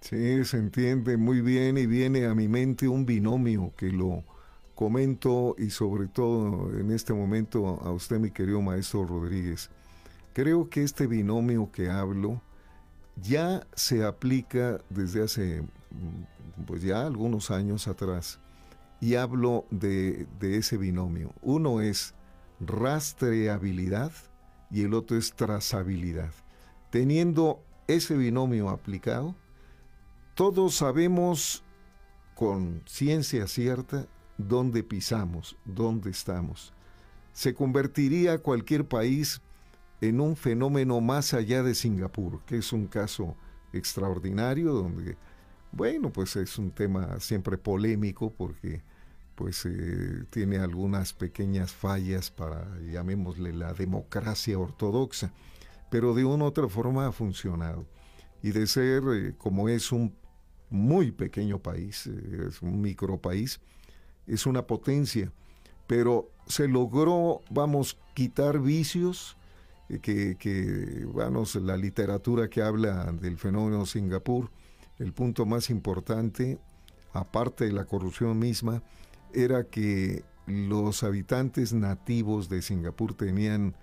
Sí, se entiende muy bien y viene a mi mente un binomio que lo comento y sobre todo en este momento a usted, mi querido maestro Rodríguez, creo que este binomio que hablo ya se aplica desde hace mm, pues ya algunos años atrás y hablo de, de ese binomio. Uno es rastreabilidad y el otro es trazabilidad. Teniendo ese binomio aplicado, todos sabemos con ciencia cierta dónde pisamos, dónde estamos. Se convertiría cualquier país en un fenómeno más allá de Singapur, que es un caso extraordinario donde, bueno, pues es un tema siempre polémico porque pues eh, tiene algunas pequeñas fallas para, llamémosle, la democracia ortodoxa, pero de una u otra forma ha funcionado. Y de ser, eh, como es un muy pequeño país, eh, es un micropaís, es una potencia, pero se logró, vamos, quitar vicios, que, que, vamos, la literatura que habla del fenómeno Singapur, el punto más importante, aparte de la corrupción misma, era que los habitantes nativos de Singapur tenían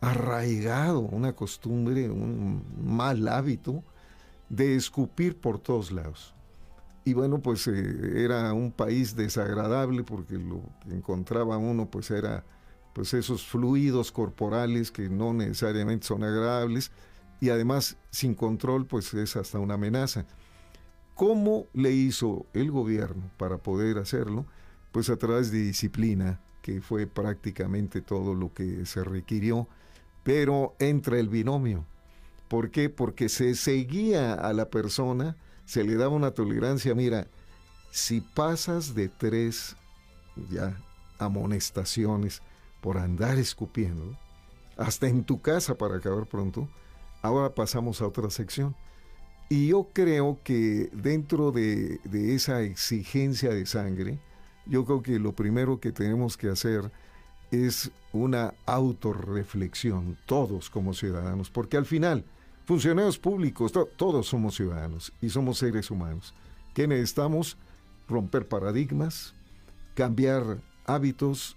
arraigado una costumbre, un mal hábito de escupir por todos lados. Y bueno, pues eh, era un país desagradable porque lo que encontraba uno pues era pues esos fluidos corporales que no necesariamente son agradables y además sin control pues es hasta una amenaza. ¿Cómo le hizo el gobierno para poder hacerlo? pues a través de disciplina, que fue prácticamente todo lo que se requirió, pero entra el binomio. ¿Por qué? Porque se seguía a la persona, se le daba una tolerancia, mira, si pasas de tres ya amonestaciones por andar escupiendo, hasta en tu casa para acabar pronto, ahora pasamos a otra sección. Y yo creo que dentro de, de esa exigencia de sangre, yo creo que lo primero que tenemos que hacer es una autorreflexión, todos como ciudadanos, porque al final, funcionarios públicos, todos somos ciudadanos y somos seres humanos. ¿Qué necesitamos? Romper paradigmas, cambiar hábitos,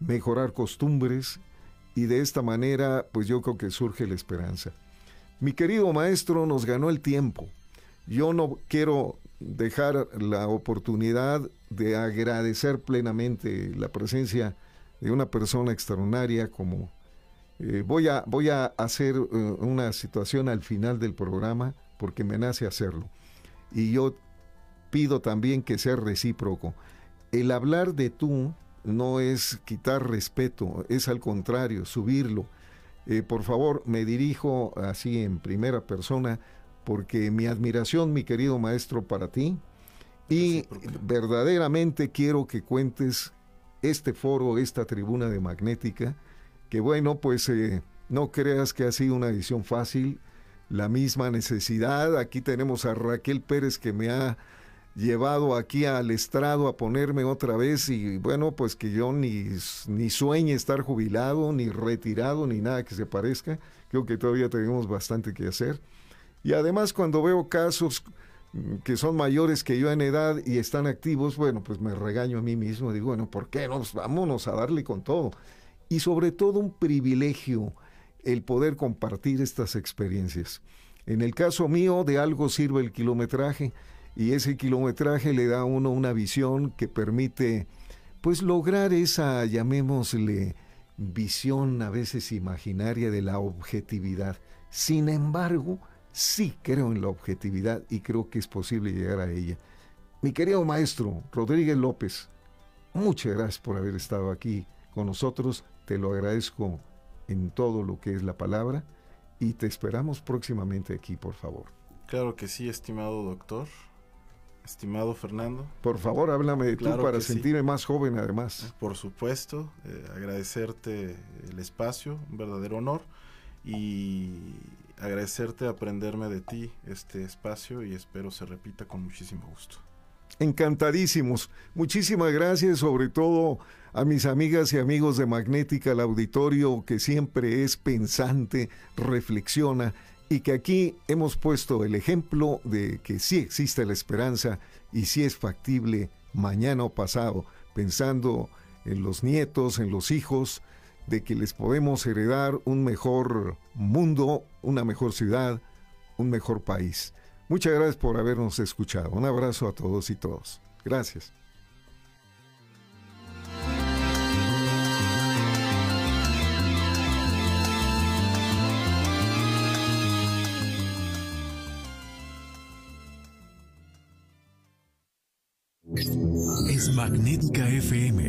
mejorar costumbres y de esta manera, pues yo creo que surge la esperanza. Mi querido maestro nos ganó el tiempo. Yo no quiero dejar la oportunidad de agradecer plenamente la presencia de una persona extraordinaria como eh, voy, a, voy a hacer eh, una situación al final del programa porque me nace hacerlo. Y yo pido también que sea recíproco. El hablar de tú no es quitar respeto, es al contrario, subirlo. Eh, por favor, me dirijo así en primera persona porque mi admiración, mi querido maestro, para ti, y verdaderamente quiero que cuentes este foro, esta tribuna de Magnética, que bueno, pues eh, no creas que ha sido una edición fácil, la misma necesidad, aquí tenemos a Raquel Pérez que me ha llevado aquí al estrado a ponerme otra vez y bueno, pues que yo ni, ni sueñe estar jubilado, ni retirado, ni nada que se parezca, creo que todavía tenemos bastante que hacer. Y además cuando veo casos que son mayores que yo en edad y están activos, bueno, pues me regaño a mí mismo, digo, bueno, ¿por qué no? Vámonos a darle con todo. Y sobre todo un privilegio el poder compartir estas experiencias. En el caso mío, de algo sirve el kilometraje y ese kilometraje le da a uno una visión que permite, pues, lograr esa, llamémosle, visión a veces imaginaria de la objetividad. Sin embargo, sí creo en la objetividad y creo que es posible llegar a ella. Mi querido maestro Rodríguez López, muchas gracias por haber estado aquí con nosotros. Te lo agradezco en todo lo que es la palabra y te esperamos próximamente aquí, por favor. Claro que sí, estimado doctor. Estimado Fernando. Por favor, háblame de tú para sentirme más joven además. Por supuesto, eh, agradecerte el espacio, un verdadero honor y agradecerte aprenderme de ti este espacio y espero se repita con muchísimo gusto. Encantadísimos. Muchísimas gracias sobre todo a mis amigas y amigos de Magnética, el auditorio que siempre es pensante, reflexiona y que aquí hemos puesto el ejemplo de que sí existe la esperanza y sí es factible mañana o pasado, pensando en los nietos, en los hijos, de que les podemos heredar un mejor mundo, una mejor ciudad, un mejor país. Muchas gracias por habernos escuchado. Un abrazo a todos y todos. Gracias. Es Magnética FM.